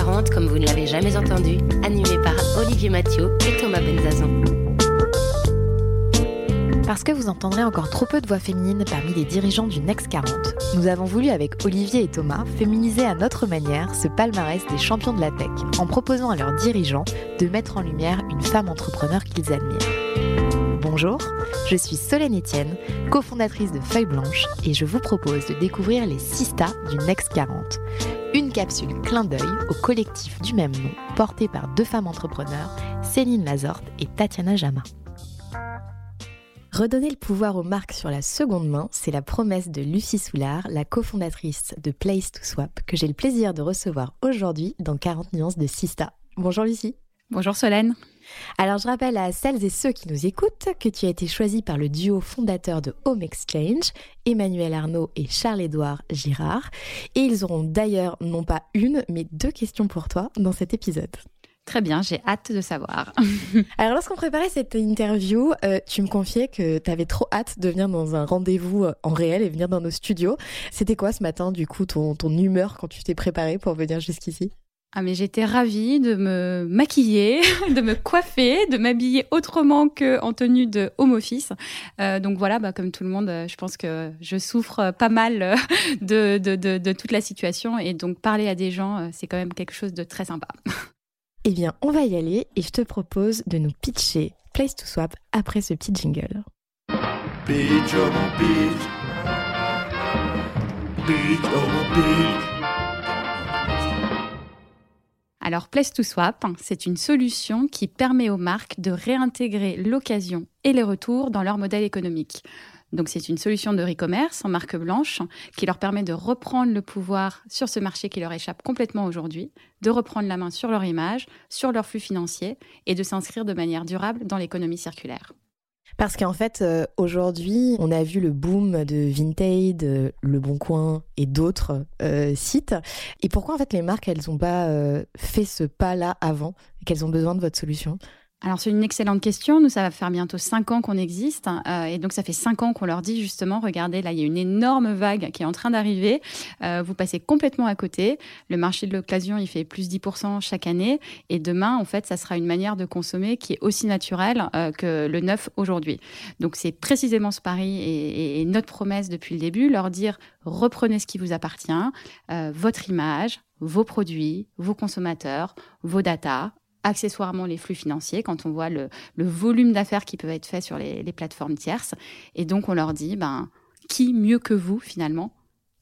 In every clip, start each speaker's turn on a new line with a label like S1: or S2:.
S1: Le Next 40 comme vous ne l'avez jamais entendu, animé par Olivier Mathieu et Thomas Benzazan.
S2: Parce que vous entendrez encore trop peu de voix féminines parmi les dirigeants du Next 40, nous avons voulu avec Olivier et Thomas féminiser à notre manière ce palmarès des champions de la tech en proposant à leurs dirigeants de mettre en lumière une femme entrepreneur qu'ils admirent. Bonjour, je suis Solène Etienne, cofondatrice de Feuille Blanche et je vous propose de découvrir les 6 stars du Next 40. Une capsule clin d'œil au collectif du même nom porté par deux femmes entrepreneurs, Céline Lazorte et Tatiana Jama. Redonner le pouvoir aux marques sur la seconde main, c'est la promesse de Lucie Soulard, la cofondatrice de Place to Swap, que j'ai le plaisir de recevoir aujourd'hui dans 40 nuances de Sista. Bonjour Lucie.
S3: Bonjour Solène.
S2: Alors je rappelle à celles et ceux qui nous écoutent que tu as été choisie par le duo fondateur de Home Exchange, Emmanuel Arnaud et Charles-Édouard Girard. Et ils auront d'ailleurs non pas une, mais deux questions pour toi dans cet épisode.
S3: Très bien, j'ai hâte de savoir.
S2: Alors, lorsqu'on préparait cette interview, euh, tu me confiais que tu avais trop hâte de venir dans un rendez-vous euh, en réel et venir dans nos studios. C'était quoi ce matin, du coup, ton, ton humeur quand tu t'es préparée pour venir jusqu'ici?
S3: Ah mais j'étais ravie de me maquiller, de me coiffer, de m'habiller autrement que en tenue de home office. Euh, donc voilà, bah, comme tout le monde, je pense que je souffre pas mal de, de, de, de toute la situation et donc parler à des gens, c'est quand même quelque chose de très sympa.
S2: Eh bien, on va y aller et je te propose de nous pitcher Place to Swap après ce petit jingle.
S4: Oh oh.
S3: Alors, Place to Swap, c'est une solution qui permet aux marques de réintégrer l'occasion et les retours dans leur modèle économique. Donc c'est une solution de e-commerce en marque blanche qui leur permet de reprendre le pouvoir sur ce marché qui leur échappe complètement aujourd'hui, de reprendre la main sur leur image, sur leur flux financier et de s'inscrire de manière durable dans l'économie circulaire.
S2: Parce qu'en fait, euh, aujourd'hui, on a vu le boom de Vinted, Le Bon Coin et d'autres euh, sites. Et pourquoi en fait les marques, elles n'ont pas euh, fait ce pas-là avant et qu'elles ont besoin de votre solution?
S3: Alors c'est une excellente question. Nous, ça va faire bientôt cinq ans qu'on existe, euh, et donc ça fait cinq ans qu'on leur dit justement, regardez, là il y a une énorme vague qui est en train d'arriver. Euh, vous passez complètement à côté. Le marché de l'occasion, il fait plus 10% chaque année, et demain, en fait, ça sera une manière de consommer qui est aussi naturelle euh, que le neuf aujourd'hui. Donc c'est précisément ce pari et, et, notre promesse depuis le début, leur dire reprenez ce qui vous appartient, votre image, vos produits, vos consommateurs, vos datas, accessoirement les flux financiers quand on voit le, volume d'affaires qui peuvent être fait sur les, plateformes tierces. Et donc, on leur dit, ben, qui mieux que vous, finalement,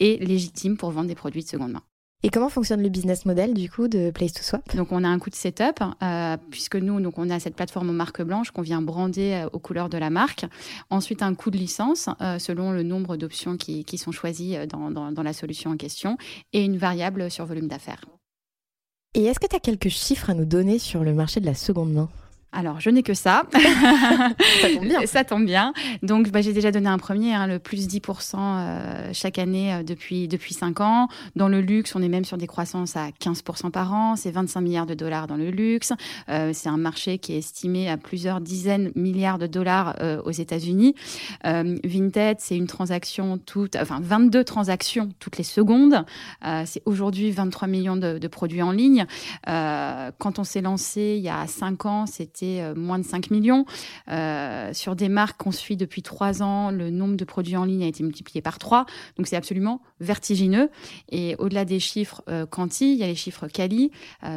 S3: est légitime pour vendre des produits de seconde main
S2: et comment fonctionne le business model du coup de Place to Swap?
S3: Donc on a un coût de setup euh, puisque nous donc on a cette plateforme aux marques blanches qu'on vient brander euh, aux couleurs de la marque. Ensuite un coût de licence euh, selon le nombre d'options qui, sont choisies dans, dans, la solution en question et une variable sur volume d'affaires.
S2: Et est-ce que tu as quelques chiffres à nous donner sur le marché de la seconde main?
S3: Alors, je n'ai que ça.
S2: ça tombe bien.
S3: Ça tombe bien. Donc, bah, j'ai déjà donné un premier, hein, le plus 10% euh, chaque année euh, depuis, depuis 5 ans. Dans le luxe, on est même sur des croissances à 15% par an. C'est 25 milliards de dollars dans le luxe. Euh, c'est un marché qui est estimé à plusieurs dizaines de milliards de dollars aux États-Unis. Vinted, c'est une transaction toute, enfin 22 transactions toutes les secondes. c'est aujourd'hui 23 millions de, de, produits en ligne. quand on s'est lancé il y a 5 ans, c'était euh, moins de 5 millions. Euh, sur des marques qu'on suit depuis 3 ans, le nombre de produits en ligne a été multiplié par 3. Donc c'est absolument vertigineux. Et au-delà des chiffres euh, quanti, il y a les chiffres quali,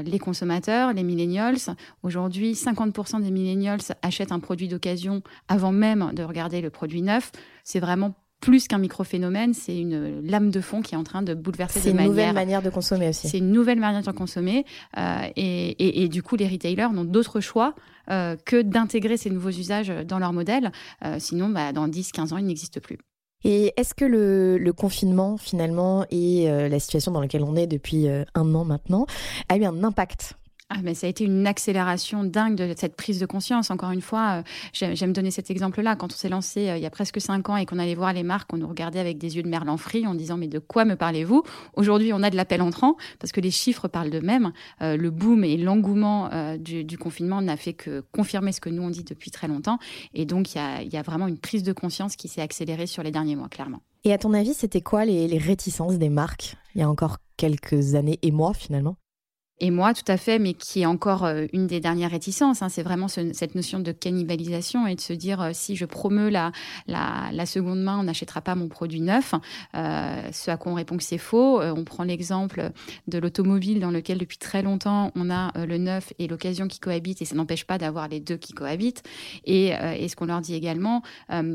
S3: les consommateurs, les millennials. Aujourd'hui, 50% des millennials achètent un produit d'occasion avant même de regarder le produit neuf. C'est vraiment plus qu'un micro-phénomène, c'est une lame de fond qui est en train de bouleverser
S2: C'est une nouvelle manière de consommer aussi.
S3: C'est une nouvelle manière de consommer. Euh, et, du coup, les retailers n'ont d'autre choix euh, que d'intégrer ces nouveaux usages dans leur modèle. Euh, sinon, bah, dans 10-15 ans, ils n'existent plus.
S2: Et est-ce que le, confinement, finalement, et la situation dans laquelle on est depuis un an maintenant, a eu un impact
S3: ah, mais ça a été une accélération dingue de cette prise de conscience. Encore une fois, euh, j'aime donner cet exemple-là. Quand on s'est lancé euh, il y a presque cinq ans et qu'on allait voir les marques, on nous regardait avec des yeux de merlan frit en disant mais de quoi me parlez-vous? Aujourd'hui, on a de l'appel entrant parce que les chiffres parlent d'eux-mêmes. Euh, le boom et l'engouement du, confinement n'a fait que confirmer ce que nous on dit depuis très longtemps. Et donc, il y a, vraiment une prise de conscience qui s'est accélérée sur les derniers mois, clairement.
S2: Et à ton avis, c'était quoi les réticences des marques il y a encore quelques années et mois finalement?
S3: Et moi, tout à fait, mais qui est encore euh, une des dernières réticences. Hein. c'est vraiment cette notion de cannibalisation et de se dire euh, si je promeux la, la, seconde main, on n'achètera pas mon produit neuf. Euh, ce à quoi on répond que c'est faux. on prend l'exemple de l'automobile dans lequel depuis très longtemps on a le neuf et l'occasion qui cohabitent et ça n'empêche pas d'avoir les deux qui cohabitent. Et, et ce qu'on leur dit également,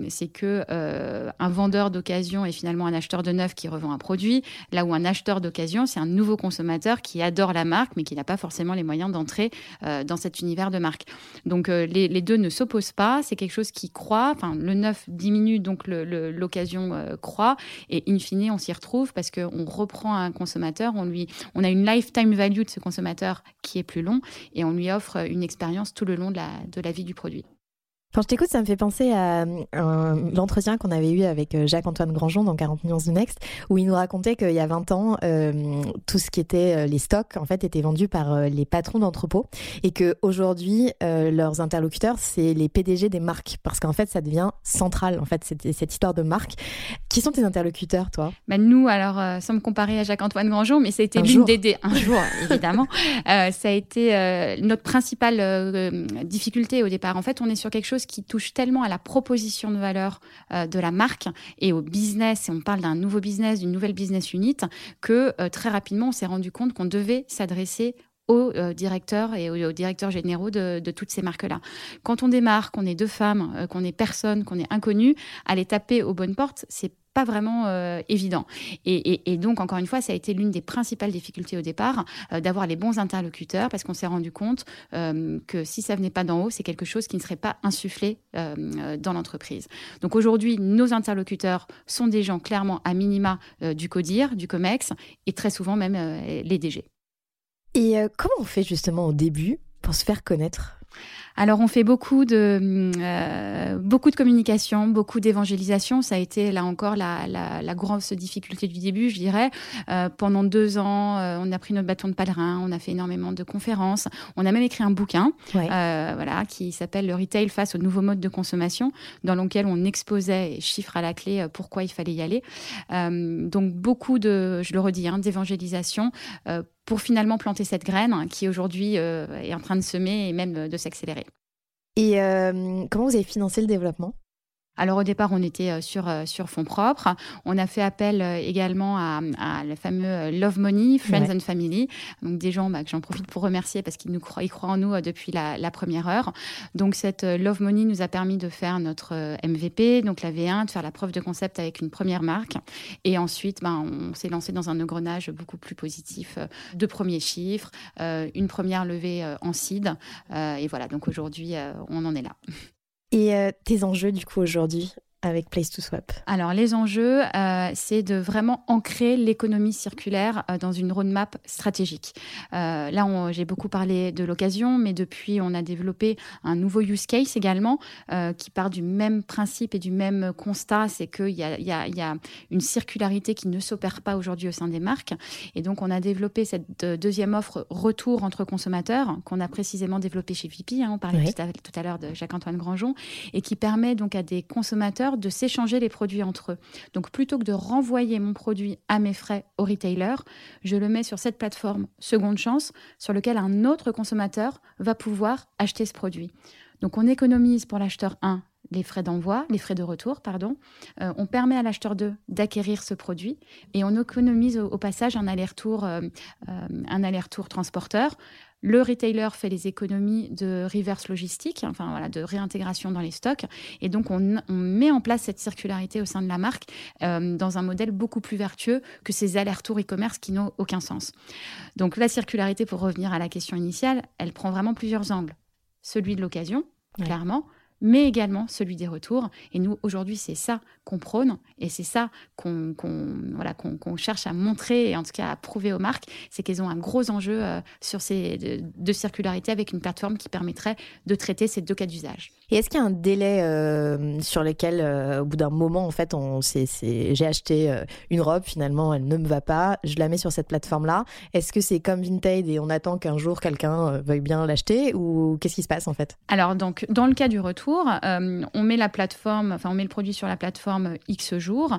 S3: c'est que un vendeur d'occasion est finalement un acheteur de neuf qui revend un produit, là où un acheteur d'occasion, c'est un nouveau consommateur qui adore la marque mais qui n'a pas forcément les moyens d'entrer euh, dans cet univers de marque. Donc euh, les, deux ne s'opposent pas, c'est quelque chose qui croît, enfin le neuf diminue, donc l'occasion euh, croît, et in fine on s'y retrouve parce qu'on reprend un consommateur, on, lui, on a une lifetime value de ce consommateur qui est plus long, et on lui offre une expérience tout le long de la, de la vie du produit.
S2: Quand je t'écoute, ça me fait penser à euh, l'entretien qu'on avait eu avec euh, Jacques-Antoine Grandjean dans 40 millions de Next, où il nous racontait qu'il y a 20 ans, euh, tout ce qui était les stocks, en fait, était vendu par les patrons d'entrepôts et que aujourd'hui, leurs interlocuteurs, c'est les PDG des marques, parce qu'en fait, ça devient central, en fait, cette, cette histoire de marque. Qui sont tes interlocuteurs, toi?
S3: Bah, Nous, alors, sans me comparer à Jacques-Antoine Grandjean, mais ça a été l'une des... Un jour, évidemment. ça a été notre principale difficulté au départ. En fait, on est sur quelque chose qui touche tellement à la proposition de valeur euh, de la marque et au business, et on parle d'un nouveau business, d'une nouvelle business unit, que euh, très rapidement, on s'est rendu compte qu'on devait s'adresser aux euh, directeurs et aux, directeurs généraux de, toutes ces marques-là. Quand on démarre, qu'on est deux femmes, qu'on est personne, qu'on est inconnu, aller taper aux bonnes portes, c'est pas vraiment euh, évident. Et, donc, encore une fois, ça a été l'une des principales difficultés au départ, euh, d'avoir les bons interlocuteurs, parce qu'on s'est rendu compte euh, que si ça venait pas d'en haut, c'est quelque chose qui ne serait pas insufflé dans l'entreprise. Donc aujourd'hui, nos interlocuteurs sont des gens clairement à minima du CODIR, du COMEX, et très souvent même les DG.
S2: Et comment on fait justement au début pour se faire connaître?
S3: Alors on fait beaucoup de euh, beaucoup de communication, beaucoup d'évangélisation. Ça a été là encore la, la, la, grosse difficulté du début, je dirais. Euh, pendant deux ans, euh, on a pris notre bâton de pèlerin, on a fait énormément de conférences, on a même écrit un bouquin, voilà, qui s'appelle Le retail face aux nouveaux modes de consommation, dans lequel on exposait, chiffres à la clé, pourquoi il fallait y aller. donc beaucoup de, je le redis, hein, d'évangélisation pour finalement planter cette graine qui aujourd'hui euh, est en train de semer et même de s'accélérer.
S2: Et euh, comment vous avez financé le développement?
S3: Alors au départ, on était euh, sur, euh, sur fonds propres. On a fait appel euh, également à, à le fameux Love Money, Friends and Family. Donc des gens bah, que j'en profite pour remercier parce qu'ils nous croient, ils croient en nous depuis la, la, première heure. Donc cette Love Money nous a permis de faire notre MVP, donc la V1, de faire la preuve de concept avec une première marque. Et ensuite, bah, on s'est lancé dans un engrenage beaucoup plus positif de premiers chiffres, une première levée en seed. et voilà, donc aujourd'hui, on en est là.
S2: Et euh, tes enjeux du coup aujourd'hui? Avec Place to Swap
S3: Alors, les enjeux, euh, c'est de vraiment ancrer l'économie circulaire euh, dans une roadmap stratégique. Euh, là, j'ai beaucoup parlé de l'occasion, mais depuis, on a développé un nouveau use case également qui part du même principe et du même constat, c'est qu'il y, y, y a, une circularité qui ne s'opère pas aujourd'hui au sein des marques. Et donc, on a développé cette deuxième offre retour entre consommateurs qu'on a précisément développée chez VP. Hein, on parlait tout à, tout à l'heure de Jacques-Antoine Grandjean et qui permet donc à des consommateurs de s'échanger les produits entre eux. Donc plutôt que de renvoyer mon produit à mes frais au retailer, je le mets sur cette plateforme Seconde Chance sur lequel un autre consommateur va pouvoir acheter ce produit. Donc on économise pour l'acheteur 1 les frais d'envoi, les frais de retour, pardon. Euh, on permet à l'acheteur 2 d'acquérir ce produit et on économise au, passage un aller-retour, euh, euh, un aller-retour transporteur. Le retailer fait les économies de reverse logistique, enfin voilà, de réintégration dans les stocks. Et donc, on, met en place cette circularité au sein de la marque euh, dans un modèle beaucoup plus vertueux que ces allers-retours e-commerce qui n'ont aucun sens. Donc, la circularité, pour revenir à la question initiale, elle prend vraiment plusieurs angles. Celui de l'occasion, clairement, mais également celui des retours. Et nous, aujourd'hui, c'est ça qu'on prône et c'est ça qu'on voilà, cherche à montrer et en tout cas à prouver aux marques, c'est qu'elles ont un gros enjeu euh, sur ces de, circularité avec une plateforme qui permettrait de traiter ces deux cas d'usage.
S2: Et est-ce qu'il y a un délai euh, sur lequel, euh, au bout d'un moment, en fait, on, j'ai acheté une robe, finalement, elle ne me va pas, je la mets sur cette plateforme-là. Est-ce que c'est comme Vinted et on attend qu'un jour quelqu'un veuille bien l'acheter ou qu'est-ce qui se passe en fait?
S3: Alors, donc, dans le cas du retour, on met la plateforme, enfin, on met le produit sur la plateforme X jours.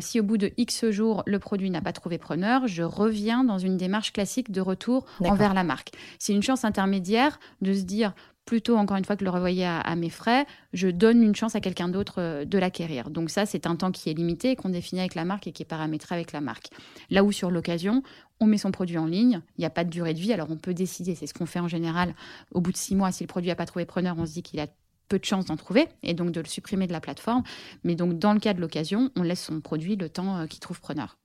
S3: si au bout de X jours, le produit n'a pas trouvé preneur, je reviens dans une démarche classique de retour envers la marque. C'est une chance intermédiaire de se dire plutôt, encore une fois, que le revoyer à, mes frais, je donne une chance à quelqu'un d'autre euh, de l'acquérir. Donc ça, c'est un temps qui est limité, qu'on définit avec la marque et qui est paramétré avec la marque. Là où sur l'occasion, on met son produit en ligne, il n'y a pas de durée de vie, alors on peut décider, c'est ce qu'on fait en général, au bout de six mois, si le produit n'a pas trouvé preneur, on se dit qu'il a peu de chances d'en trouver et donc de le supprimer de la plateforme. Mais donc, dans le cas de l'occasion, on laisse son produit le temps euh, qu'il trouve preneur.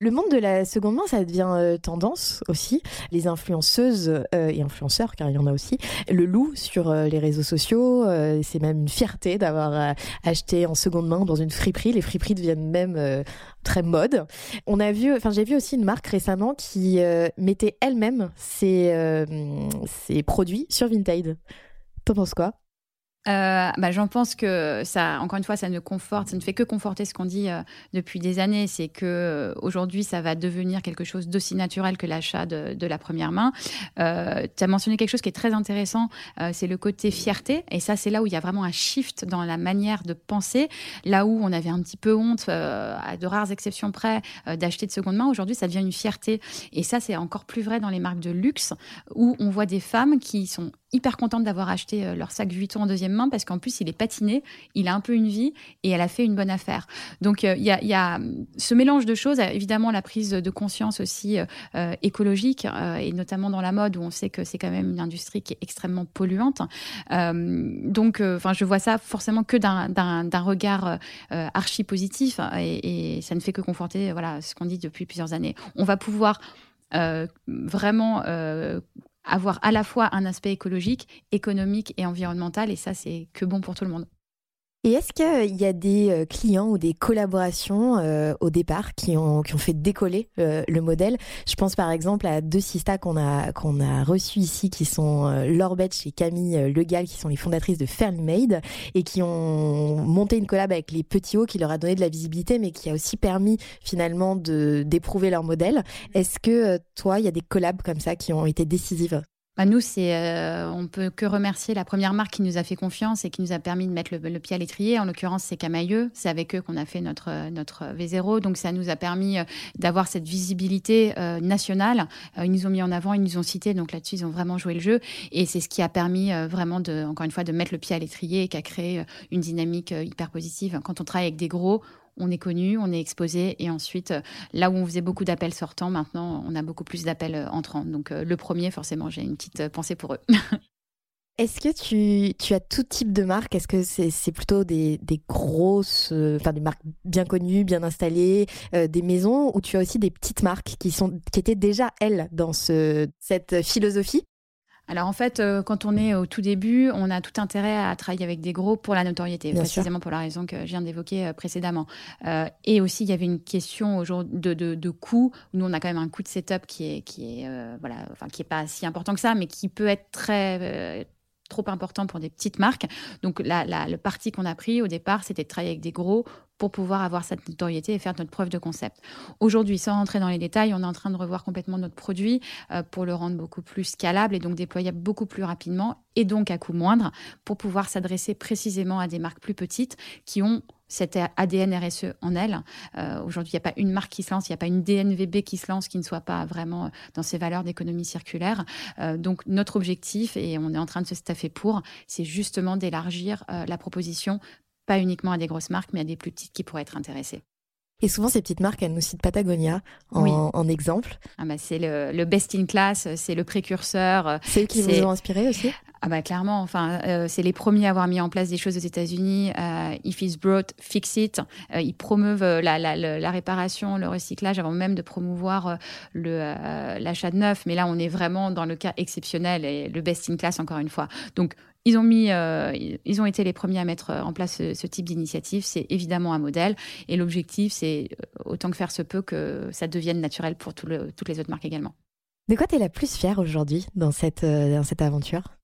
S2: Le monde de la seconde main, ça devient euh, tendance aussi. Les influenceuses euh, et influenceurs, car il y en a aussi, le loup sur euh, les réseaux sociaux. c'est même une fierté d'avoir acheté en seconde main dans une friperie. Les friperies deviennent même très mode. On a vu, enfin j'ai vu aussi une marque récemment qui mettait elle-même ses, produits sur Vinted. T'en penses quoi?
S3: Euh, bah, J'en pense que ça, encore une fois, ça ne conforte, ça ne fait que conforter ce qu'on dit euh, depuis des années. C'est que euh, aujourd'hui, ça va devenir quelque chose d'aussi naturel que l'achat de, de, la première main. tu as mentionné quelque chose qui est très intéressant, c'est le côté fierté. Et ça, c'est là où il y a vraiment un shift dans la manière de penser. Là où on avait un petit peu honte, à de rares exceptions près, d'acheter de seconde main, aujourd'hui, ça devient une fierté. Et ça, c'est encore plus vrai dans les marques de luxe, où on voit des femmes qui sont hyper contente d'avoir acheté euh, leur sac Vuitton en deuxième main parce qu'en plus il est patiné, il a un peu une vie et elle a fait une bonne affaire. Donc euh, il y, a, ce mélange de choses, évidemment la prise de conscience aussi euh, écologique et notamment dans la mode où on sait que c'est quand même une industrie qui est extrêmement polluante. donc enfin je vois ça forcément que d'un regard archi positif et, et, ça ne fait que conforter voilà ce qu'on dit depuis plusieurs années. On va pouvoir vraiment avoir à la fois un aspect écologique, économique et environnemental. Et ça, c'est que bon pour tout le monde.
S2: Et est-ce qu'il y a des euh, clients ou des collaborations euh, au départ qui ont, qui ont fait décoller euh, le modèle? Je pense par exemple à deux sistas qu'on a, qu'on a reçus ici, qui sont Laure Betch et Camille Legal, qui sont les fondatrices de Fairly Made, et qui ont monté une collab avec les Petits Hauts, qui leur a donné de la visibilité, mais qui a aussi permis finalement de d'éprouver leur modèle. Est-ce que toi, il y a des collabs comme ça qui ont été décisives?
S3: Bah, nous, c'est, euh, on peut que remercier la première marque qui nous a fait confiance et qui nous a permis de mettre le, pied à l'étrier. En l'occurrence, c'est Camailleux. C'est avec eux qu'on a fait notre, notre V0. Donc, ça nous a permis euh, d'avoir cette visibilité euh, nationale. ils nous ont mis en avant, ils nous ont cité. Donc, là-dessus, ils ont vraiment joué le jeu. Et c'est ce qui a permis vraiment, de, encore une fois, de mettre le pied à l'étrier et qui a créé une dynamique hyper positive. Quand on travaille avec des gros, on est connu, on est exposé, et ensuite, euh, là où on faisait beaucoup d'appels sortants, maintenant, on a beaucoup plus d'appels euh, entrants. Donc, euh, le premier, forcément, j'ai une petite pensée pour eux.
S2: Est-ce que tu, as tout type de marques? Est-ce que c'est plutôt des, grosses, enfin des marques bien connues, bien installées, des maisons, ou tu as aussi des petites marques qui, sont, qui étaient déjà, elles, dans ce, cette philosophie?
S3: Alors en fait, euh, quand on est au tout début, on a tout intérêt à travailler avec des gros pour la notoriété, précisément pour la raison que je viens d'évoquer euh, précédemment. Euh, et aussi, il y avait une question de, de, de coût. Nous, on a quand même un coût de setup qui est, qui est, voilà, enfin, qui est pas si important que ça, mais qui peut être très trop important pour des petites marques. Donc la, le parti qu'on a pris au départ, c'était de travailler avec des gros pour pouvoir avoir cette notoriété et faire notre preuve de concept. Aujourd'hui, sans rentrer dans les détails, on est en train de revoir complètement notre produit euh, pour le rendre beaucoup plus scalable et donc déployable beaucoup plus rapidement et donc à coût moindre pour pouvoir s'adresser précisément à des marques plus petites qui ont cet ADN RSE en elles. Euh, aujourd'hui, il n'y a pas une marque qui se lance, il n'y a pas une DNVB qui se lance qui ne soit pas vraiment dans ses valeurs d'économie circulaire. Euh, donc, notre objectif, et on est en train de se staffer pour, c'est justement d'élargir la proposition pas uniquement à des grosses marques, mais à des plus petites qui pourraient être intéressées.
S2: Et souvent, ces petites marques, elles nous citent Patagonia en, exemple.
S3: Ah bah c'est le, best in class, c'est le précurseur.
S2: C'est eux qui vous ont inspiré aussi?
S3: Ah bah clairement, enfin, euh, c'est les premiers à avoir mis en place des choses aux États-Unis. Euh, if it's brought, fix it. Euh, ils promeuvent la, la, la, réparation, le recyclage, avant même de promouvoir l'achat de neuf. Mais là, on est vraiment dans le cas exceptionnel et le best in class encore une fois. Donc ils ont mis, ils ont été les premiers à mettre en place ce, type d'initiative. C'est évidemment un modèle et l'objectif, c'est autant que faire se peut que ça devienne naturel pour toutes les autres marques également.
S2: De quoi tu es la plus fière aujourd'hui dans cette, dans cette aventure?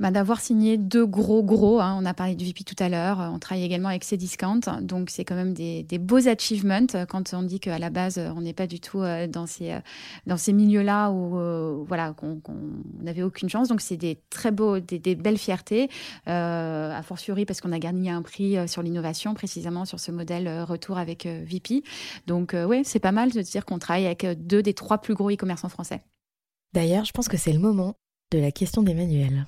S3: Bah, d'avoir signé deux gros gros. Hein. On a parlé du VP tout à l'heure. On travaille également avec Cdiscount. Donc, c'est quand même des, beaux achievements quand on dit qu'à la base, on n'est pas du tout euh, dans ces, euh, dans ces milieux-là où euh, voilà, qu'on n'avait aucune chance. Donc, c'est des très beaux, des, belles fiertés. Euh, a fortiori parce qu'on a gagné un prix sur l'innovation, précisément sur ce modèle retour avec VP. Donc, oui, c'est pas mal de dire qu'on travaille avec deux des trois plus gros e-commerçants français.
S2: D'ailleurs, je pense que c'est le moment de la question d'Emmanuel.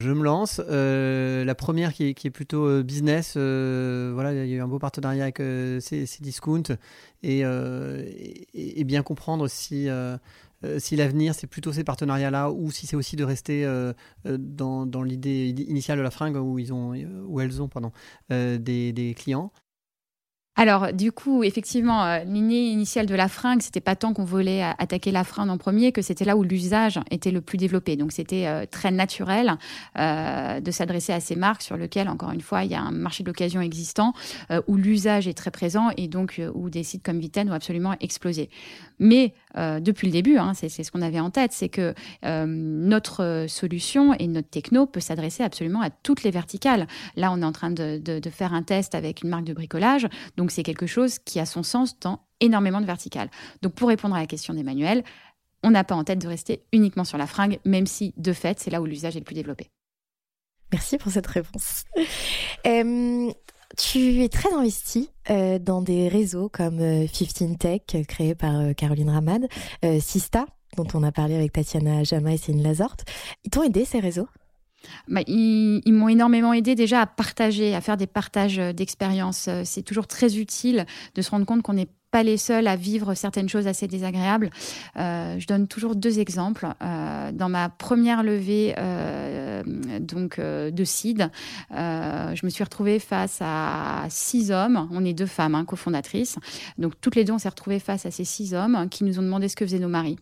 S5: Je me lance. Euh, la première qui est, plutôt euh, business. Euh, voilà, il y a eu un beau partenariat avec Cdiscount et, et, bien comprendre si, si l'avenir c'est plutôt ces partenariats-là ou si c'est aussi de rester dans, l'idée initiale de la fringue où, ils ont, où elles ont pardon, des clients.
S3: Alors, du coup, effectivement, euh, l'idée initiale de la fringue, c'était pas tant qu'on voulait attaquer la fringue en premier, que c'était là où l'usage était le plus développé. Donc, c'était euh, très naturel euh, de s'adresser à ces marques sur lesquelles, encore une fois, il y a un marché d'occasion existant, où l'usage est très présent et donc où des sites comme Viten ont absolument explosé. Mais depuis le début, hein, c'est ce qu'on avait en tête, c'est que notre solution et notre techno peut s'adresser absolument à toutes les verticales. Là, on est en train de, faire un test avec une marque de bricolage. Donc, c'est quelque chose qui a son sens dans énormément de verticales. Donc pour répondre à la question d'Emmanuel, on n'a pas en tête de rester uniquement sur la fringue, même si de fait c'est là où l'usage est le plus développé.
S2: Merci pour cette réponse. Euh, tu es très investi euh, dans des réseaux comme 15 euh, Tech, créé par Caroline Ramad, Sista, dont on a parlé avec Tatiana Jama et Céline Lazorte. Ils t'ont aidé ces réseaux?
S3: Bah, ils, m'ont énormément aidé déjà à partager, à faire des partages euh, d'expériences. Euh, c'est toujours très utile de se rendre compte qu'on n'est pas les seuls à vivre certaines choses assez désagréables. Euh, je donne toujours deux exemples. dans ma première levée donc de CID, je me suis retrouvée face à six hommes. On est deux femmes, hein, cofondatrices. Donc toutes les deux, on s'est retrouvées face à ces six hommes qui nous ont demandé ce que faisaient nos maris.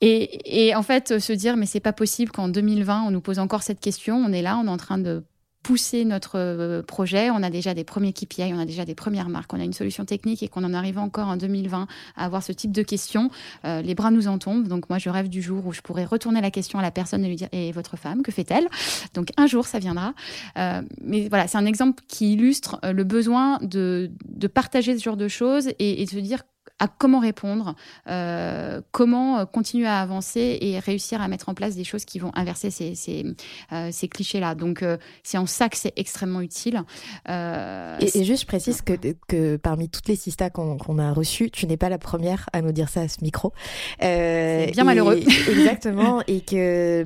S3: Et, en fait, se dire, mais c'est pas possible qu'en 2020, on nous pose encore cette question. On est là, on est en train de pousser notre euh, projet. On a déjà des premiers KPI, on a déjà des premières marques, on a une solution technique et qu'on en arrive encore en 2020 à avoir ce type de questions. Euh, les bras nous en tombent. Donc moi, je rêve du jour où je pourrais retourner la question à la personne et lui dire Et votre femme, que fait-elle? Donc un jour, ça viendra. Euh, mais voilà, c'est un exemple qui illustre le besoin de, partager ce genre de choses et, et de se dire à comment répondre, euh, comment euh, continuer à avancer et réussir à mettre en place des choses qui vont inverser ces, ces, euh, clichés-là. Donc, c'est en ça que c'est extrêmement utile.
S2: Et, juste, je précise que, que parmi toutes les sistas qu'on a reçues, tu n'es pas la première à nous dire ça à ce micro.
S3: c'est bien malheureux.
S2: Exactement. et que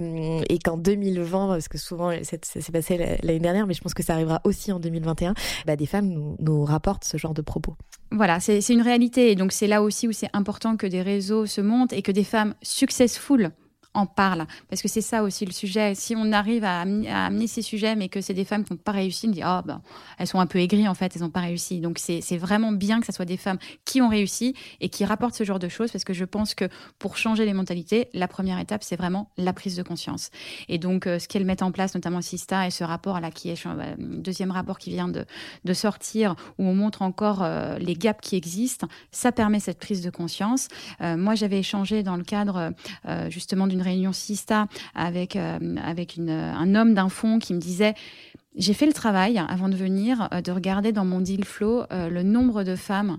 S2: et qu'en 2020, parce que souvent, ça s'est passé l'année dernière, mais je pense que ça arrivera aussi en 2021, bah, des femmes nous, nous rapportent ce genre de propos.
S3: Voilà, c'est une réalité. Et donc, c'est là aussi où c'est important que des réseaux se montent et que des femmes successful en parle. Parce que c'est ça aussi le sujet. Si on arrive à, amener ces sujets, mais que c'est des femmes qui n'ont pas réussi, on dit, oh, ben, elles sont un peu aigries en fait, elles n'ont pas réussi. Donc c'est vraiment bien que ce soit des femmes qui ont réussi et qui rapportent ce genre de choses, parce que je pense que pour changer les mentalités, la première étape, c'est vraiment la prise de conscience. Et donc, euh, ce qu'elles mettent en place, notamment Sista et ce rapport là, qui est euh, deuxième rapport qui vient de, de sortir, où on montre encore euh, les gaps qui existent, ça permet cette prise de conscience. moi, j'avais échangé dans le cadre justement d'une réunion Sista avec, euh, avec une, un homme d'un fonds qui me disait j'ai fait le travail avant de venir euh, de regarder dans mon deal flow euh, le nombre de femmes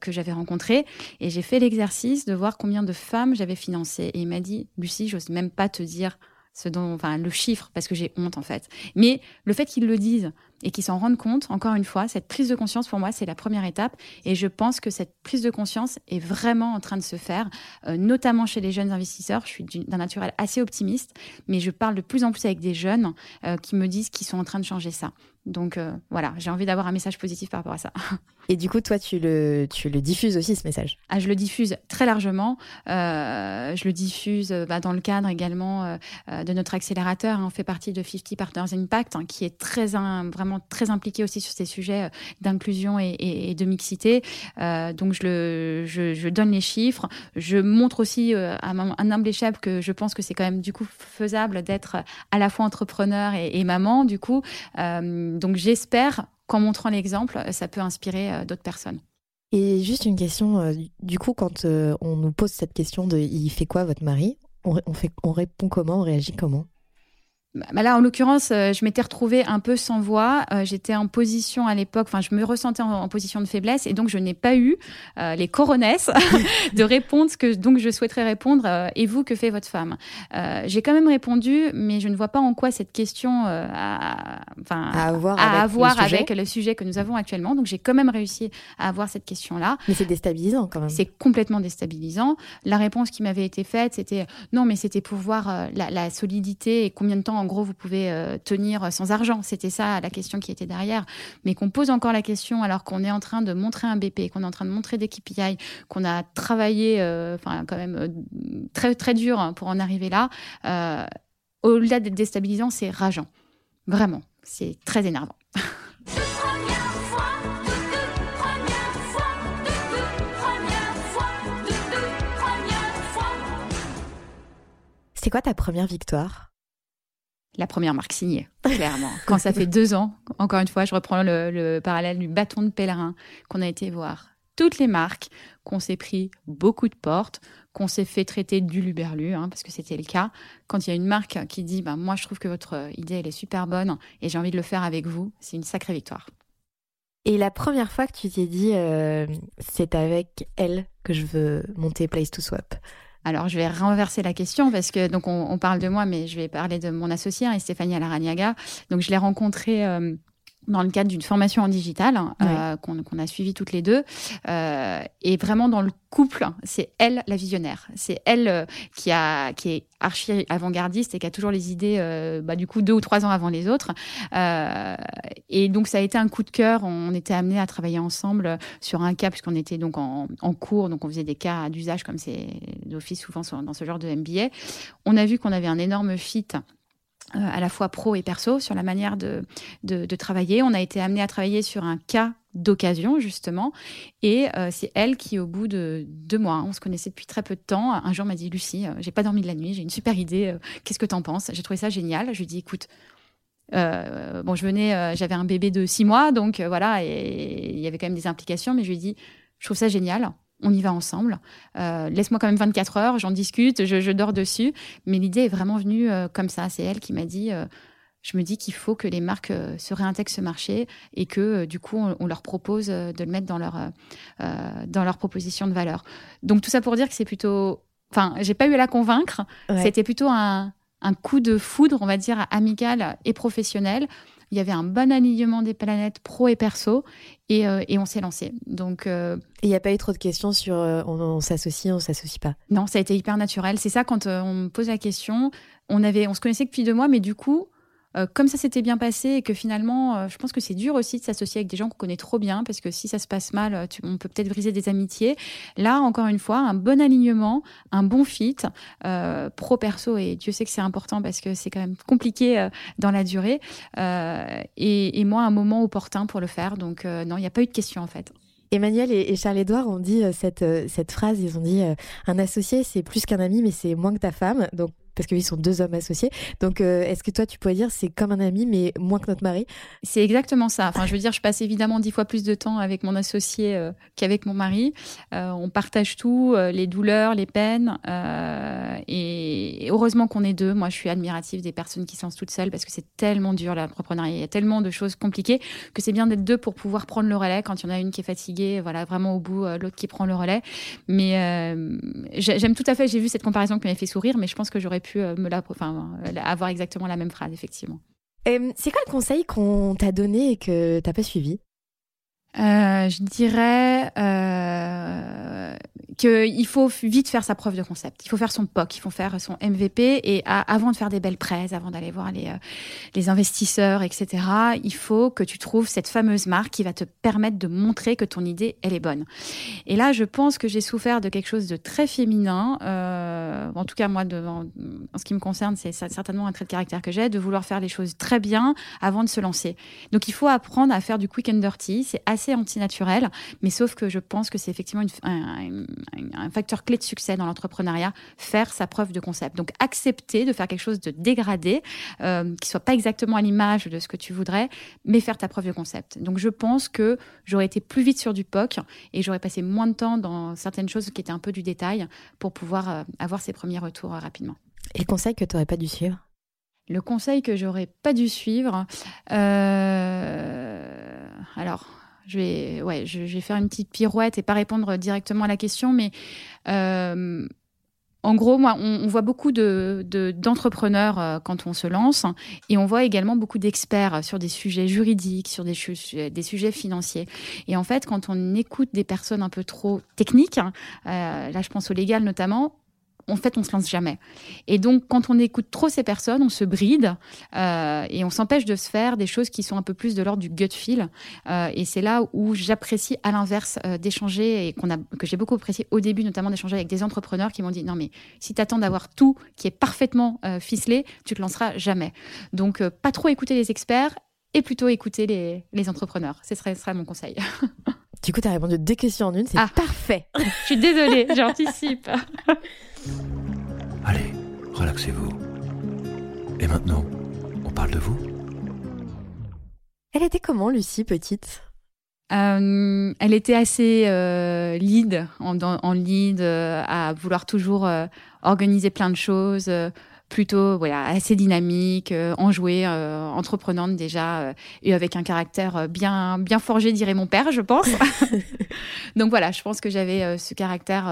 S3: que j'avais rencontrées et j'ai fait l'exercice de voir combien de femmes j'avais financées. Et il m'a dit, Lucie, j'ose même pas te dire ce dont, enfin, le chiffre parce que j'ai honte en fait. Mais le fait qu'ils le disent, et qui s'en rendent compte, encore une fois, cette prise de conscience, pour moi, c'est la première étape. Et je pense que cette prise de conscience est vraiment en train de se faire, euh, notamment chez les jeunes investisseurs. Je suis d'un naturel assez optimiste, mais je parle de plus en plus avec des jeunes euh, qui me disent qu'ils sont en train de changer ça. Donc euh, voilà, j'ai envie d'avoir un message positif par rapport à ça.
S2: Et du coup, toi, tu le, tu le diffuses aussi, ce message?
S3: Ah, Je le diffuse très largement. Euh, je le diffuse bah, dans le cadre également de notre accélérateur. Hein. on fait partie de 50 Partners Impact, hein, qui est très vraiment très impliquée aussi sur ces sujets d'inclusion et, de mixité. donc je, donne les chiffres. Je montre aussi à un humble échelle que je pense que c'est quand même du coup faisable d'être à la fois entrepreneur et, maman du coup. donc j'espère qu'en montrant l'exemple, ça peut inspirer d'autres personnes.
S2: Et juste une question, du coup, quand on nous pose cette question de il fait quoi votre mari, on, répond comment, on réagit comment?
S3: Là, en l'occurrence, euh, je m'étais retrouvée un peu sans voix. Euh, j'étais en position à l'époque, enfin, je me ressentais en, position de faiblesse et donc je n'ai pas eu euh, les coronesses de répondre ce que donc je souhaiterais répondre. et vous, que fait votre femme? J'ai quand même répondu, mais je ne vois pas en quoi cette question a, enfin,
S2: à avoir,
S3: à
S2: avec,
S3: avoir
S2: le
S3: avec le sujet que nous avons actuellement. Donc j'ai quand même réussi à avoir cette question-là.
S2: Mais c'est déstabilisant quand même.
S3: C'est complètement déstabilisant. La réponse qui m'avait été faite, c'était non, mais c'était pour voir la, la solidité et combien de temps en gros, vous pouvez euh, tenir sans argent. C'était ça la question qui était derrière. Mais qu'on pose encore la question alors qu'on est en train de montrer un BP, qu'on est en train de montrer des KPI, qu'on a travaillé, euh, enfin, quand même euh, très, très dur hein, pour en arriver là. Au-delà d'être déstabilisant, c'est rageant. Vraiment. C'est très énervant.
S2: C'est quoi ta première victoire?
S3: La première marque signée, clairement. Quand ça fait deux ans, encore une fois, je reprends le, parallèle du bâton de pèlerin, qu'on a été voir toutes les marques, qu'on s'est pris beaucoup de portes, qu'on s'est fait traiter du luberlu, hein, parce que c'était le cas. Quand il y a une marque qui dit bah, Moi, je trouve que votre idée, elle est super bonne et j'ai envie de le faire avec vous, c'est une sacrée victoire.
S2: Et la première fois que tu t'es dit euh, C'est avec elle que je veux monter Place to Swap
S3: alors, je vais renverser la question parce que donc on, parle de moi, mais je vais parler de mon associé, hein, Stéphanie Alaraniaga. Donc, je l'ai rencontré euh, dans le cadre d'une formation en digital euh, qu'on a suivi toutes les deux. Euh, et vraiment dans le couple, c'est elle la visionnaire. C'est elle euh, qui, a, qui est archi avant-gardiste et qui a toujours les idées, euh, bah, du coup, deux ou trois ans avant les autres. Euh, et donc, ça a été un coup de cœur. On était amenés à travailler ensemble sur un cas, puisqu'on était donc en, en, cours, donc on faisait des cas d'usage comme c'est d'office souvent dans ce genre de MBA. On a vu qu'on avait un énorme fit à la fois pro et perso sur la manière de, de, travailler. On a été amené à travailler sur un cas d'occasion justement et euh, c'est elle qui au bout de deux mois on se connaissait depuis très peu de temps un jour m'a dit Lucie euh, j'ai pas dormi de la nuit j'ai une super idée qu'est-ce que t'en penses? J'ai trouvé ça génial. Je lui dis écoute bon je venais j'avais un bébé de six mois donc voilà et il y avait quand même des implications mais je lui ai dit je trouve ça génial on y va ensemble. Euh, laisse-moi quand même 24 heures, j'en discute, je, dors dessus. Mais l'idée est vraiment venue euh, comme ça. C'est elle qui m'a dit, euh, je me dis qu'il faut que les marques se réintègrent ce marché et que du coup, on, leur propose de le mettre dans leur, dans leur proposition de valeur. Donc tout ça pour dire que c'est plutôt... Enfin, j'ai pas eu à la convaincre. C'était plutôt un, un coup de foudre, on va dire, amical et professionnel il y avait un bon alignement des planètes pro et perso et, euh, on s'est lancé. Donc,
S2: euh, il n'y a pas eu trop de questions sur euh, on, s'associe, on s'associe pas?
S3: Non, ça a été hyper naturel. C'est ça quand on me pose la question. On avait, on se connaissait depuis deux mois, mais du coup, euh, comme ça s'était bien passé et que finalement, euh, je pense que c'est dur aussi de s'associer avec des gens qu'on connaît trop bien parce que si ça se passe mal, euh, on peut peut-être briser des amitiés. Là, encore une fois, un bon alignement, un bon fit, pro-perso, et Dieu sait que c'est important parce que c'est quand même compliqué dans la durée. Et, moi, un moment opportun pour le faire. Donc, non, il n'y a pas eu de question en fait.
S2: Emmanuel et Charles-Édouard ont dit cette, cette phrase, ils ont dit un associé, c'est plus qu'un ami, mais c'est moins que ta femme. Donc parce qu'ils sont deux hommes associés. Donc, euh, est-ce que toi, tu pourrais dire c'est comme un ami, mais moins que notre mari?
S3: C'est exactement ça. Enfin, je veux dire, je passe évidemment dix fois plus de temps avec mon associé euh, qu'avec mon mari. Euh, on partage tout, les douleurs, les peines. et heureusement qu'on est deux. Moi, je suis admirative des personnes qui sont toutes seules parce que c'est tellement dur l'entrepreneuriat. Il y a tellement de choses compliquées que c'est bien d'être deux pour pouvoir prendre le relais quand il y en a une qui est fatiguée, voilà, vraiment au bout, l'autre qui prend le relais. Mais j'aime tout à fait. J'ai vu cette comparaison qui m'a fait sourire, mais je pense que j'aurais pu euh, me la, enfin, euh, avoir exactement la même phrase, effectivement.
S2: c'est quoi le conseil qu'on t'a donné et que t'as pas suivi?
S3: Euh, Je dirais qu'il faut vite faire sa preuve de concept. Il faut faire son POC, il faut faire son MVP et avant de faire des belles presses, avant d'aller voir les, euh, les investisseurs, etc., il faut que tu trouves cette fameuse marque qui va te permettre de montrer que ton idée, elle est bonne. Et là, je pense que j'ai souffert de quelque chose de très féminin. Euh, en tout cas, moi, de, en, ce qui me concerne, c'est certainement un trait de caractère que j'ai, de vouloir faire les choses très bien avant de se lancer. Donc, il faut apprendre à faire du quick and dirty. C'est assez antinaturel, mais sauf que je pense que c'est effectivement une, un, facteur clé de succès dans l'entrepreneuriat, faire sa preuve de concept. Donc accepter de faire quelque chose de dégradé, euh, qui soit pas exactement à l'image de ce que tu voudrais, mais faire ta preuve de concept. Donc je pense que j'aurais été plus vite sur du POC et j'aurais passé moins de temps dans certaines choses qui étaient un peu du détail pour pouvoir euh, avoir ces premiers retours euh, rapidement.
S2: Et le conseil que tu n'aurais pas dû suivre?
S3: Le conseil que j'aurais pas dû suivre, euh, alors je vais, ouais, je, vais faire une petite pirouette et pas répondre directement à la question, mais euh, en gros, moi, on, voit beaucoup de, d'entrepreneurs euh, quand on se lance, et on voit également beaucoup d'experts sur des sujets juridiques, sur des, des sujets financiers. Et en fait, quand on écoute des personnes un peu trop techniques, euh, là, je pense au légal notamment, en fait, on se lance jamais. Et donc, quand on écoute trop ces personnes, on se bride euh, et on s'empêche de se faire des choses qui sont un peu plus de l'ordre du gut feel. Euh, et c'est là où j'apprécie, à l'inverse, euh, d'échanger et qu'on a, que j'ai beaucoup apprécié au début, notamment d'échanger avec des entrepreneurs qui m'ont dit non mais si tu attends d'avoir tout qui est parfaitement ficelé, tu te lanceras jamais. Donc, pas trop écouter les experts et plutôt écouter les, les entrepreneurs. Ce serait, ce serait mon conseil.
S2: Du coup, tu as répondu deux questions en une, c'est ah. parfait.
S3: Je suis désolée, j'anticipe.
S4: Allez, relaxez-vous. Et maintenant, on parle de vous
S2: Elle était comment, Lucie, petite?
S3: Euh, elle était assez euh, lead, en, lead, euh, à vouloir toujours organiser plein de choses, plutôt voilà, assez dynamique, enjouée, entreprenante déjà, et avec un caractère bien, bien forgé, dirait mon père, je pense. Donc voilà, je pense que j'avais ce caractère